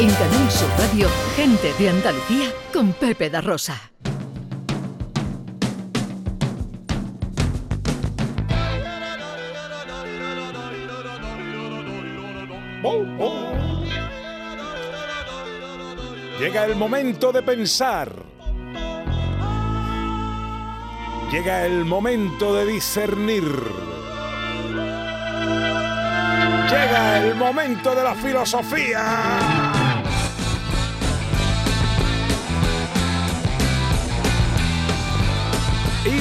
En Canal Sur Radio, gente de Andalucía con Pepe da Rosa. Llega el momento de pensar. Llega el momento de discernir. Llega el momento de la filosofía.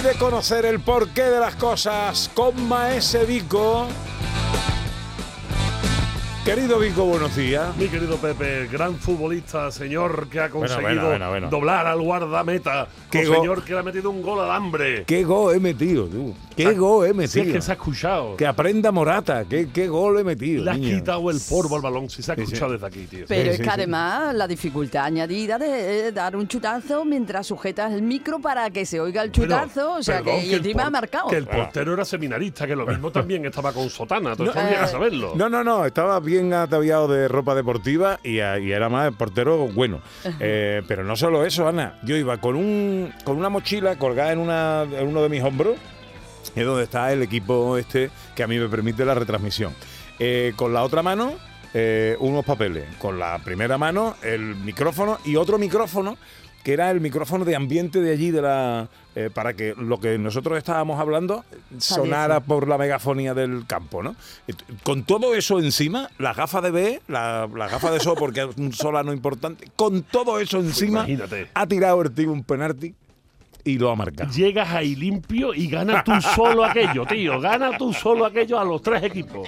De conocer el porqué de las cosas con Maese Vico. Querido Vico, buenos días. Mi querido Pepe, gran futbolista, señor que ha conseguido bueno, bueno, bueno. doblar al guardameta, Qué un go- señor que le ha metido un gol al hambre. Qué gol he metido, tú. Qué gol he Si es metido. que se ha escuchado. Que aprenda Morata. Qué, qué gol he metido. Le has niño. quitado el polvo al balón, si se ha Sí, sí. escuchado desde aquí, tío. Pero Sí, es que sí. además la dificultad añadida de eh, dar un chutazo mientras sujetas el micro para que se oiga el chutazo, o sea perdón, que, y el encima ha marcado. Que el portero era seminarista, que lo mismo también estaba con sotana, tú No, que eh, saberlo. No, no, no, estaba bien ataviado de ropa deportiva y, a- y era más portero bueno. Eh, pero no solo eso, Ana. Yo iba con un con una mochila colgada en, una, en uno de mis hombros, es donde está el equipo este que a mí me permite la retransmisión. Eh, con la otra mano, eh, unos papeles. Con la primera mano, el micrófono y otro micrófono que era el micrófono de ambiente de allí de la eh, para que lo que nosotros estábamos hablando sonara por la megafonía del campo, ¿no? Et- Con todo eso encima, las gafas de B, la, las gafas de sol porque es un solano importante, con todo eso encima, Imagínate. ha tirado el tío un penalti y lo ha marcado. Llegas ahí limpio y ganas tú solo aquello, tío. Gana tú solo aquello a los tres equipos.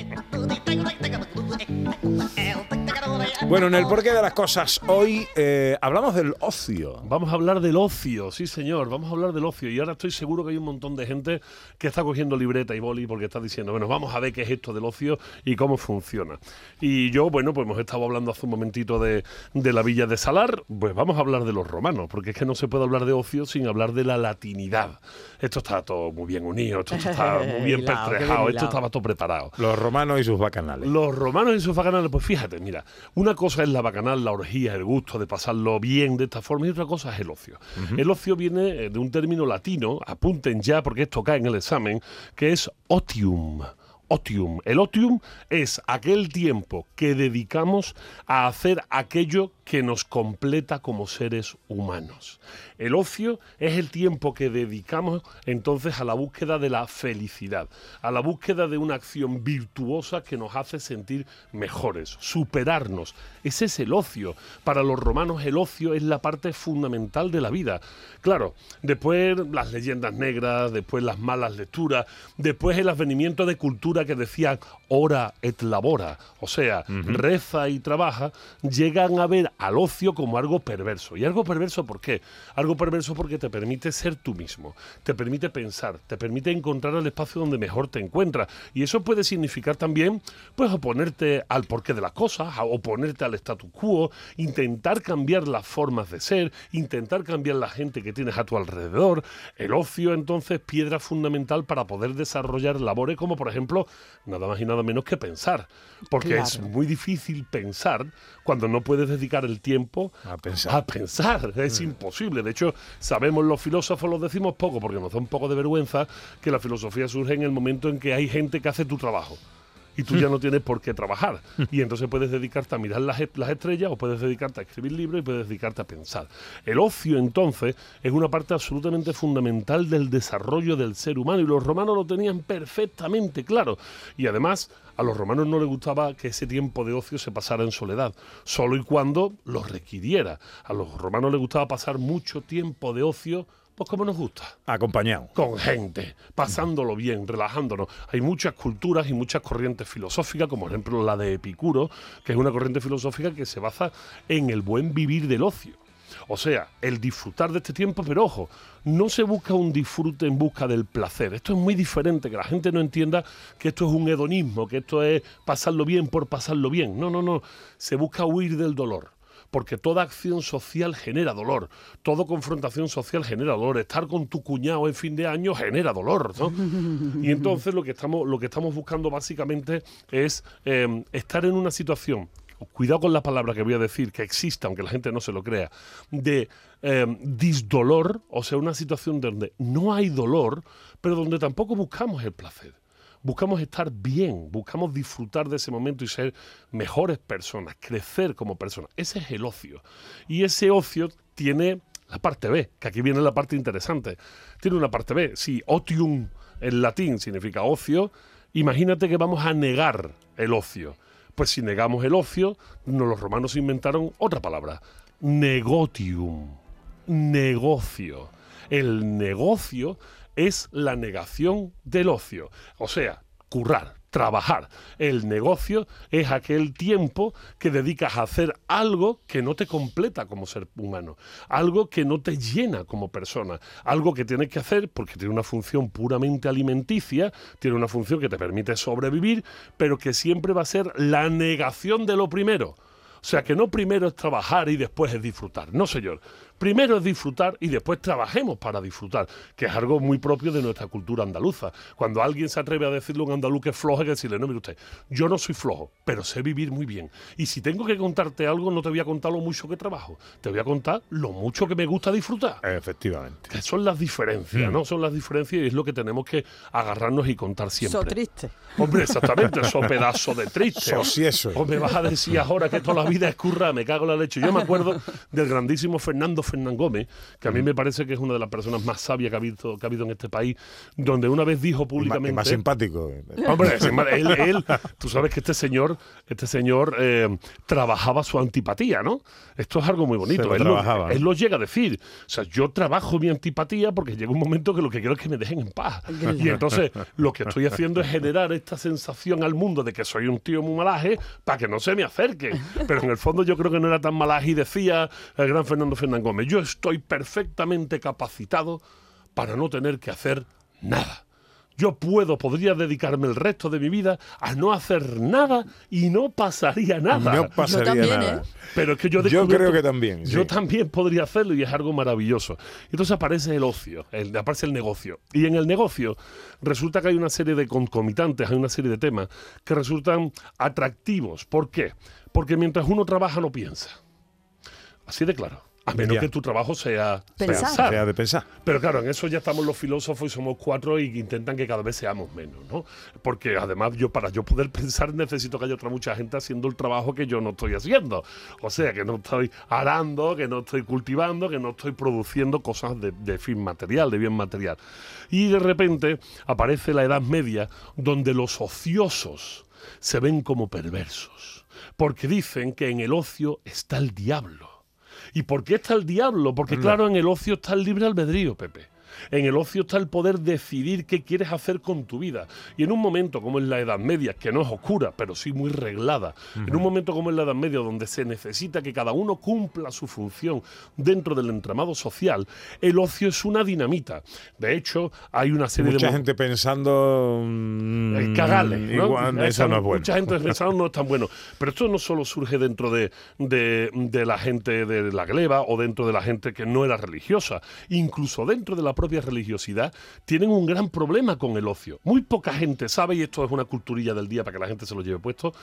Bueno, en el porqué de las cosas, hoy eh, hablamos del ocio. Vamos a hablar del ocio, sí señor, vamos a hablar del ocio. Y ahora estoy seguro que hay un montón de gente que está cogiendo libreta y boli porque está diciendo, bueno, vamos a ver qué es esto del ocio y cómo funciona. Y yo, bueno, pues hemos estado hablando hace un momentito de, de la villa de Salar, pues vamos a hablar de los romanos, porque es que no se puede hablar de ocio sin hablar de la latinidad. Esto está todo muy bien unido, esto está muy bien pertrejado, esto estaba todo preparado. Los romanos y sus bacanales. Los romanos y sus bacanales, pues fíjate, mira, una cosa es la bacanal, la orgía, el gusto de pasarlo bien de esta forma, y otra cosa es el ocio. El ocio viene eh, de un término latino, apunten ya porque esto cae en el examen, que es otium. Otium. El otium es aquel tiempo que dedicamos a hacer aquello que nos completa como seres humanos. El ocio es el tiempo que dedicamos entonces a la búsqueda de la felicidad, a la búsqueda de una acción virtuosa que nos hace sentir mejores, superarnos. Ese es el ocio. Para los romanos el ocio es la parte fundamental de la vida. Claro, después las leyendas negras, después las malas lecturas, después el advenimiento de cultura que decían ora et labora, o sea, reza y trabaja, llegan a ver al ocio como algo perverso. ¿Y algo perverso por qué? Algo perverso porque te permite ser tú mismo, te permite pensar, te permite encontrar el espacio donde mejor te encuentras. Y eso puede significar también, pues, oponerte al porqué de las cosas, a oponerte al statu quo, intentar cambiar las formas de ser, intentar cambiar la gente que tienes a tu alrededor. El ocio, entonces, piedra fundamental para poder desarrollar labores como, por ejemplo, nada más y nada menos que pensar. Porque es muy difícil pensar cuando no puedes dedicar el tiempo A pensar. a pensar. Es imposible. De hecho, sabemos los filósofos, lo decimos poco porque nos da un poco de vergüenza que la filosofía surge en el momento en que hay gente que hace tu trabajo. Y tú ya no tienes por qué trabajar. Y entonces puedes dedicarte a mirar las, las estrellas o puedes dedicarte a escribir libros y puedes dedicarte a pensar. El ocio, entonces, es una parte absolutamente fundamental del desarrollo del ser humano y los romanos lo tenían perfectamente claro. Y además, a los romanos no les gustaba que ese tiempo de ocio se pasara en soledad, solo y cuando lo requiriera. A los romanos les gustaba pasar mucho tiempo de ocio, pues como nos gusta Acompañado. con gente, pasándolo bien, relajándonos. Hay muchas culturas y muchas corrientes filosóficas, como por ejemplo la de Epicuro, que es una corriente filosófica que se basa en el buen vivir del ocio. O sea, el disfrutar de este tiempo, pero ojo, no se busca un disfrute en busca del placer. Esto es muy diferente, que la gente no entienda que esto es un hedonismo, que esto es pasarlo bien por pasarlo bien. No, no, no. Se busca huir del dolor porque toda acción social genera dolor, toda confrontación social genera dolor, estar con tu cuñado en fin de año genera dolor, ¿no? Y entonces lo que estamos, lo que estamos buscando básicamente es eh, estar en una situación cuidado con la palabra que voy a decir, que exista, aunque la gente no se lo crea, de eh, disdolor, o sea, una situación donde no hay dolor, pero donde tampoco buscamos el placer buscamos estar bien, buscamos disfrutar de ese momento y ser mejores personas, crecer como personas. Ese es el ocio. Y ese ocio tiene la parte B, que aquí viene la parte interesante. Tiene una parte B. Si otium en latín significa ocio, imagínate que vamos a negar el ocio. Pues si negamos el ocio, los romanos inventaron otra palabra, negotium, negocio. El negocio es la negación del ocio, o sea, currar, trabajar. El negocio es aquel tiempo que dedicas a hacer algo que no te completa como ser humano, algo que no te llena como persona, algo que tienes que hacer porque tiene una función puramente alimenticia, tiene una función que te permite sobrevivir, pero que siempre va a ser la negación de lo primero. O sea que no primero es trabajar y después es disfrutar. No, señor. Primero es disfrutar y después trabajemos para disfrutar, que es algo muy propio de nuestra cultura andaluza. Cuando alguien se atreve a decirle a un andaluz que es flojo, hay que decirle, no, mire usted, yo no soy flojo, pero sé vivir muy bien. Y si tengo que contarte algo, no te voy a contar lo mucho que trabajo, te voy a contar lo mucho que me gusta disfrutar. Efectivamente. Que son las diferencias, Mm. ¿no? Son las diferencias y es lo que tenemos que agarrarnos y contar siempre. So triste. Hombre, exactamente, eso pedazo de triste. So si eso. O me vas a decir ahora que toda la vida es curra, me cago en la leche. Yo me acuerdo del grandísimo Fernando Fernán Gómez, que a mí me parece que es una de las personas más sabias que ha habido, que ha habido en este país, donde una vez dijo Y ma- y públicamente... más simpático. Hombre, él, él- tú sabes que este señor, este señor eh, trabajaba su antipatía, ¿no? Esto es algo muy bonito. Se lo él, trabajaba, ¿no? él lo llega a decir. O sea, yo trabajo mi antipatía porque llega un momento que lo que quiero es que me dejen en paz. Y entonces lo que estoy haciendo es generar esta sensación al mundo de que soy un tío muy malaje para que no se me acerque. Pero en el fondo yo creo que no era tan malaje y decía el gran Fernando Fernán Gómez, yo estoy perfectamente capacitado para no tener que hacer nada. Yo puedo, podría dedicarme el resto de mi vida a no hacer nada y no pasaría nada. No pasaría también, nada. ¿eh? Pero es que yo, Yo creo que también, Yo sí. también podría hacerlo y es algo maravilloso. Entonces aparece el ocio, el- aparece el negocio. Y en el negocio resulta que hay una serie de concomitantes, hay una serie de temas que resultan atractivos. ¿Por qué? Porque mientras uno trabaja no piensa. Así de claro. A menos Ya. que tu trabajo sea Pensar. pensar. Sea de pensar. Pero claro, en eso ya estamos los filósofos y somos cuatro y intentan que cada vez seamos menos, ¿no? Porque además yo para yo poder pensar necesito que haya otra mucha gente haciendo el trabajo que yo no estoy haciendo. O sea, que no estoy arando, que no estoy cultivando, que no estoy produciendo cosas de, de fin material, de bien material. Y de repente aparece la Edad Media donde los ociosos se ven como perversos. Porque dicen que en el ocio está el diablo. ¿Y por qué está el diablo? Porque claro, en el ocio está el libre albedrío, Pepe. En el ocio está el poder decidir qué quieres hacer con tu vida. Y en un momento como es la Edad Media, que no es oscura, pero sí muy reglada, en un momento como es la Edad Media, donde se necesita que cada uno cumpla su función dentro del entramado social, el ocio es una dinamita. De hecho, hay una serie Mucha de... mo- gente pensando. mm, el cagales, ¿no? igual, Esa no es bueno. Mucha gente pensando no es tan bueno. Pero esto no solo surge dentro de, de- de la gente de la gleba o dentro de la gente que no era religiosa. Incluso dentro de la propia religiosidad tienen un gran problema con el ocio. Muy poca gente sabe, y esto es una culturilla del día para que la gente se lo lleve puesto,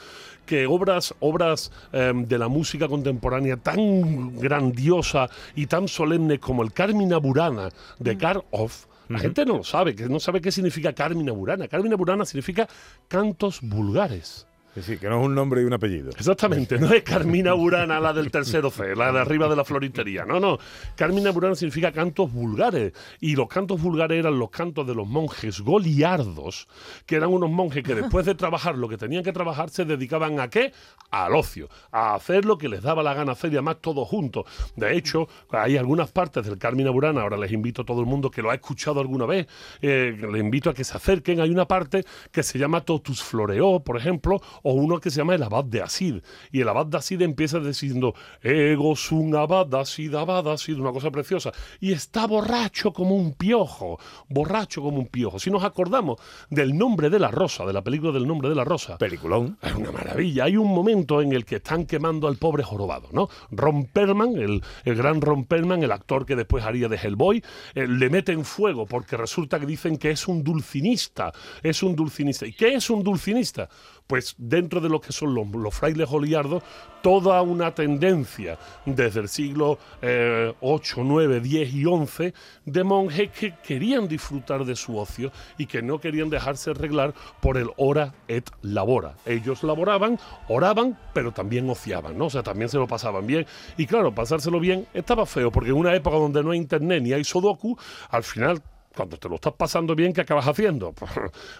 que obras, obras eh, de la música contemporánea tan grandiosa y tan solemne como el Carmina Burana de Karhoff, la gente no lo sabe, que no sabe qué significa Carmina Burana. Carmina Burana significa cantos vulgares. Es que no es un nombre y un apellido. Exactamente, no es Carmina Burana la del tercero C, la de arriba de la floristería. No, no. Carmina Burana significa cantos vulgares. Y los cantos vulgares eran los cantos de los monjes goliardos, que eran unos monjes que después de trabajar lo que tenían que trabajar se dedicaban a qué? Al ocio, a hacer lo que les daba la gana hacer y además todos juntos. De hecho, hay algunas partes del Carmina Burana, ahora les invito a todo el mundo que lo ha escuchado alguna vez, eh, les invito a que se acerquen. Hay una parte que se llama Totus Floreó, por ejemplo, o uno que se llama el Abad de Asid. Y el Abad de Asid empieza diciendo, Ego sum Abad de Asid, Abad de Asid, una cosa preciosa. Y está borracho como un piojo, borracho como un piojo. Si nos acordamos del nombre de la rosa, de la película del nombre de la rosa, Peliculón. es una maravilla. Hay un momento en el que están quemando al pobre jorobado, ¿no? Ron Perlman, el, el gran Ron Perlman, el actor que después haría de Hellboy, eh, le meten fuego porque resulta que dicen que es un dulcinista. Es un dulcinista. ¿Y qué es un dulcinista? Pues dentro de lo que son los, frailes oliardos, toda una tendencia desde el siglo eh, 8, 9, 10 y 11 de monjes que querían disfrutar de su ocio y que no querían dejarse arreglar por el hora et labora. Ellos laboraban, oraban, pero también ociaban, ¿no? O sea, también se lo pasaban bien. Y claro, pasárselo bien estaba feo, porque en una época donde no hay internet ni hay Sudoku, al final cuando te lo estás pasando bien, ¿qué acabas haciendo? Pues,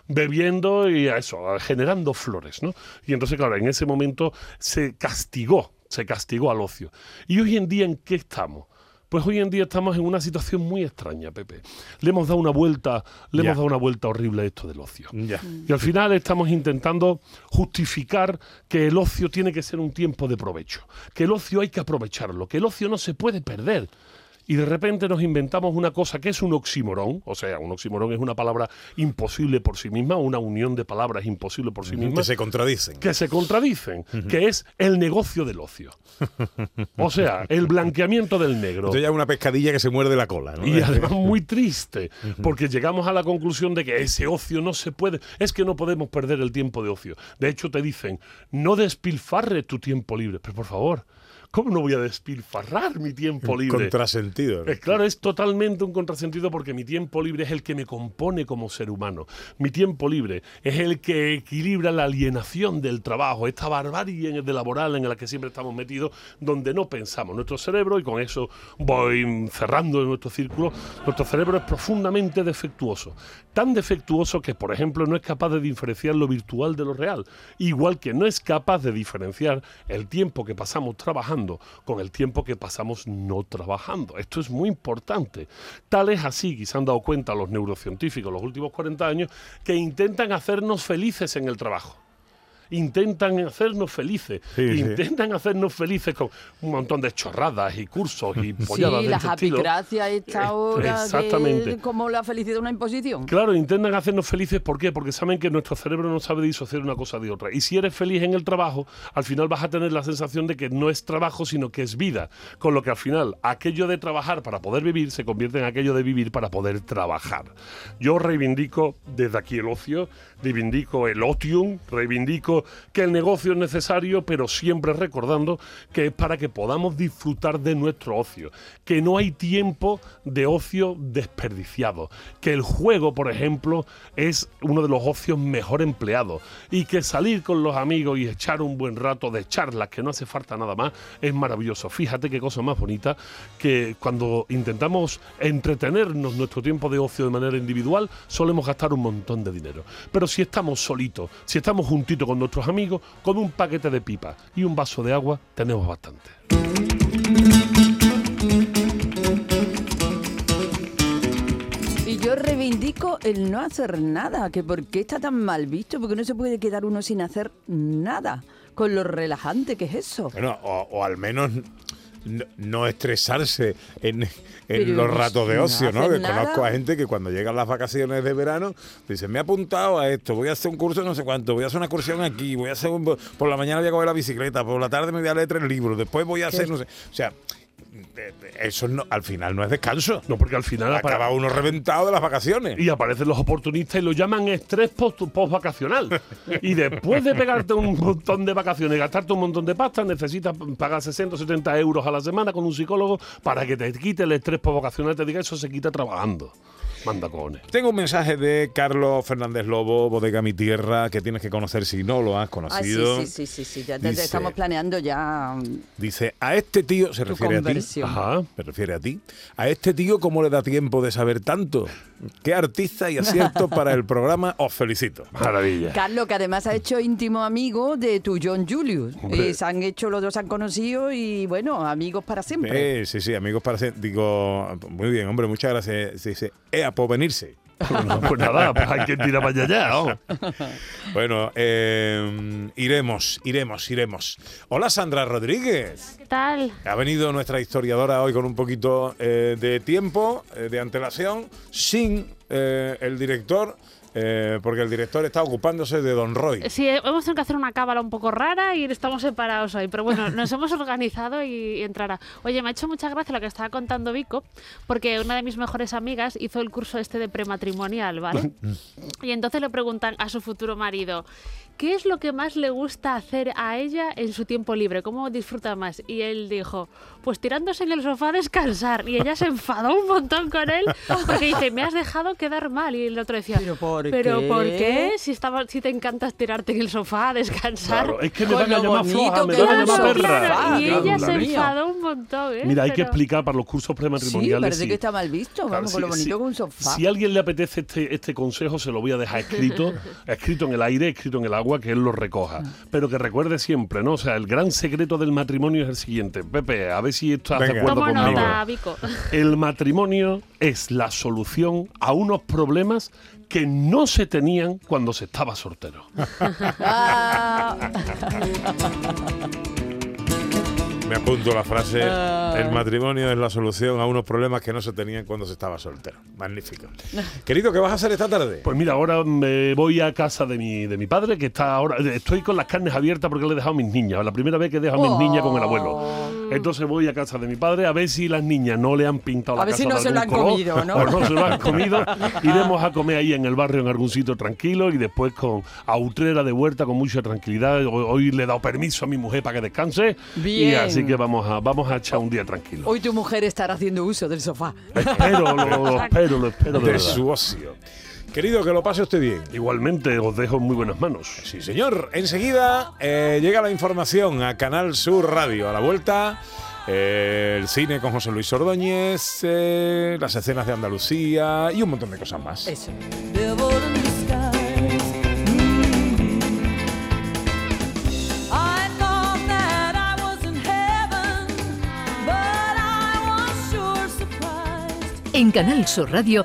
bebiendo y a eso, generando flores, ¿no? Y entonces, claro, en ese momento se castigó, se castigó al ocio. ¿Y hoy en día en qué estamos? Pues hoy en día estamos en una situación muy extraña, Pepe. Le hemos dado una vuelta, le hemos dado una vuelta horrible a esto del ocio. Y al final estamos intentando justificar que el ocio tiene que ser un tiempo de provecho, que el ocio hay que aprovecharlo, que el ocio no se puede perder. Y de repente nos inventamos una cosa que es un oxímoron, o sea, un oxímoron es una palabra imposible por sí misma, una unión de palabras imposible por sí misma Que se contradicen. que se contradicen, que es el negocio del ocio. O sea, el blanqueamiento del negro. Esto ya es una pescadilla que se muerde la cola, ¿no? Y además muy triste, porque llegamos a la conclusión de que ese ocio no se puede, es que no podemos perder el tiempo de ocio. De hecho, te dicen, no despilfarre tu tiempo libre. Pero por favor, ¿cómo no voy a despilfarrar mi tiempo libre? Contrasentido. ¿no? Eh, claro, es totalmente un contrasentido porque mi tiempo libre es el que me compone como ser humano. Mi tiempo libre es el que equilibra la alienación del trabajo, esta barbarie de laboral en la que siempre estamos metidos, donde no pensamos. Nuestro cerebro, y con eso voy cerrando nuestro círculo, nuestro cerebro es profundamente defectuoso. Tan defectuoso que, por ejemplo, no es capaz de diferenciar lo virtual de lo real. Igual que no es capaz de diferenciar el tiempo que pasamos trabajando con el tiempo que pasamos no trabajando. Esto es muy importante. Tal es así, que se han dado cuenta los neurocientíficos los últimos 40 años, que intentan hacernos felices en el trabajo. Intentan hacernos felices, Sí, sí. intentan hacernos felices con un montón de chorradas y cursos y Sí, polladas de la este gracia esta hora exactamente. que como la felicidad una imposición. Claro, intentan hacernos felices, ¿por qué? Porque saben que nuestro cerebro no sabe disociar una cosa de otra. Y si eres feliz en el trabajo, al final vas a tener la sensación de que no es trabajo, sino que es vida. Con lo que al final, aquello de trabajar para poder vivir se convierte en aquello de vivir para poder trabajar. Yo reivindico desde aquí el ocio, reivindico el otium, reivindico que el negocio es necesario, pero siempre recordando que es para que podamos disfrutar de nuestro ocio, que no hay tiempo de ocio desperdiciado, que el juego, por ejemplo, es uno de los ocios mejor empleados y que salir con los amigos y echar un buen rato de charlas, que no hace falta nada más, es maravilloso. Fíjate qué cosa más bonita que cuando intentamos entretenernos nuestro tiempo de ocio de manera individual, solemos gastar un montón de dinero. Pero si estamos solitos, si estamos juntitos con nuestros amigos, con un paquete de pipa y un vaso de agua, tenemos bastante. Y yo reivindico el no hacer nada, que por qué está tan mal visto, porque no se puede quedar uno sin hacer nada, con lo relajante que es eso. Bueno, o, o al menos no, no estresarse en, en los ratos de no ocio, ¿no? Que conozco a gente que cuando llegan las vacaciones de verano dicen, me he apuntado a esto, voy a hacer un curso de no sé cuánto, voy a hacer una excursión aquí, voy a hacer un... Por la mañana voy a coger la bicicleta, por la tarde me voy a leer tres libros, después voy a hacer, no sé... O sea, eso no, al final no es descanso. No, porque al final Acaba uno reventado de las vacaciones. y aparecen los oportunistas y lo llaman estrés post, vacacional. Y después de pegarte un montón de vacaciones y gastarte un montón de pasta, necesitas pagar 60 o 70 euros a la semana con un psicólogo para que te quite el estrés post vacacional. Te diga eso se quita trabajando. Manda cojones. Tengo un mensaje de Carlos Fernández Lobo, Bodega Mi Tierra, que tienes que conocer si no lo has Ah, sí, conocido. sí, sí, sí, sí, ya te- Dice- estamos planeando ya mm, Dice, a este tío, se refiere a ti. Ajá. me refiere a ti, a este tío, ¿cómo le da tiempo de saber tanto? Qué artista y acierto para el programa, os felicito. Maravilla. Carlos, que además ha hecho íntimo amigo de tu John Julius. Hombre. Y se han hecho, los dos se han conocido y bueno, amigos para siempre. Eh, sí, sí, amigos, para ser- digo, muy bien, hombre, muchas gracias. Sí, sí. Ea, por venirse. Bueno, pues nada, pues hay que tirar para allá. Bueno, eh, iremos, iremos, iremos. Hola, Sandra Rodríguez. ¿Qué tal? Ha venido nuestra historiadora hoy con un poquito eh, de tiempo, eh, de antelación, sin eh, el director, eh, porque el director está ocupándose de Don Roy. Sí, eh, hemos tenido que hacer una cábala un poco rara y estamos separados hoy, pero bueno, nos hemos organizado y, y entrará. Oye, me ha hecho mucha gracia lo que estaba contando Vico, porque una de mis mejores amigas hizo el curso este de prematrimonial, ¿vale? y entonces le preguntan a su futuro marido, ¿qué es lo que más le gusta hacer a ella en su tiempo libre? ¿Cómo disfruta más? Y él dijo, pues tirándose en el sofá a descansar. Y ella se enfadó un montón con él porque dice, me has dejado quedar mal. Y el otro decía, ¿Pero por ¿Pero qué? por qué? Si, estaba, si te encanta tirarte en el sofá a descansar. Claro, es que me van a llamar floja, me que van a llamar perra. Claro, y ella se mía. enfadó un montón. ¿eh? Mira, hay que explicar para los cursos Sí, prematrimoniales. parece sí. que está mal visto, Claro, vamos, con lo bonito sí. que un sofá. Si a alguien le apetece este, este consejo, se lo voy a dejar escrito, escrito en el aire, escrito en el agua, que él lo recoja. Pero que recuerde siempre, ¿no? O sea, el gran secreto del matrimonio es el siguiente. Pepe, a ver si estás de acuerdo Toma conmigo. nota, Vico. El matrimonio es la solución a unos problemas que no se tenían cuando se estaba soltero. Ah, Me apunto la frase, Ah. el matrimonio es la solución a unos problemas que no se tenían cuando se estaba soltero. Magnífico. Querido, ¿qué vas a hacer esta tarde? Pues mira, ahora me voy a casa de mi, de mi padre, que está ahora. Estoy con las carnes abiertas porque le he dejado a mis niñas. La primera vez que dejo a mis Oh. niñas con el abuelo. Entonces voy a casa de mi padre a ver si las niñas no le han pintado la A ver casa si no de se lo han color, comido, ¿no? O no se lo han comido. Iremos a comer ahí en el barrio, en algún sitio tranquilo, y después con a Utrera de vuelta con mucha tranquilidad. Hoy, hoy le he dado permiso a mi mujer para que descanse. Y Bien. así que vamos a, vamos a echar un día tranquilo. hoy tu mujer estará haciendo uso del sofá. Espero, lo, lo espero, lo espero de De su ocio. Querido, que lo pase usted bien. Igualmente os dejo en muy buenas manos. Sí, señor. Enseguida eh, llega la información a Canal Sur Radio. A la vuelta, eh, el cine con José Luis Ordóñez, eh, las escenas de Andalucía y un montón de cosas más. Eso. En Canal Sur Radio,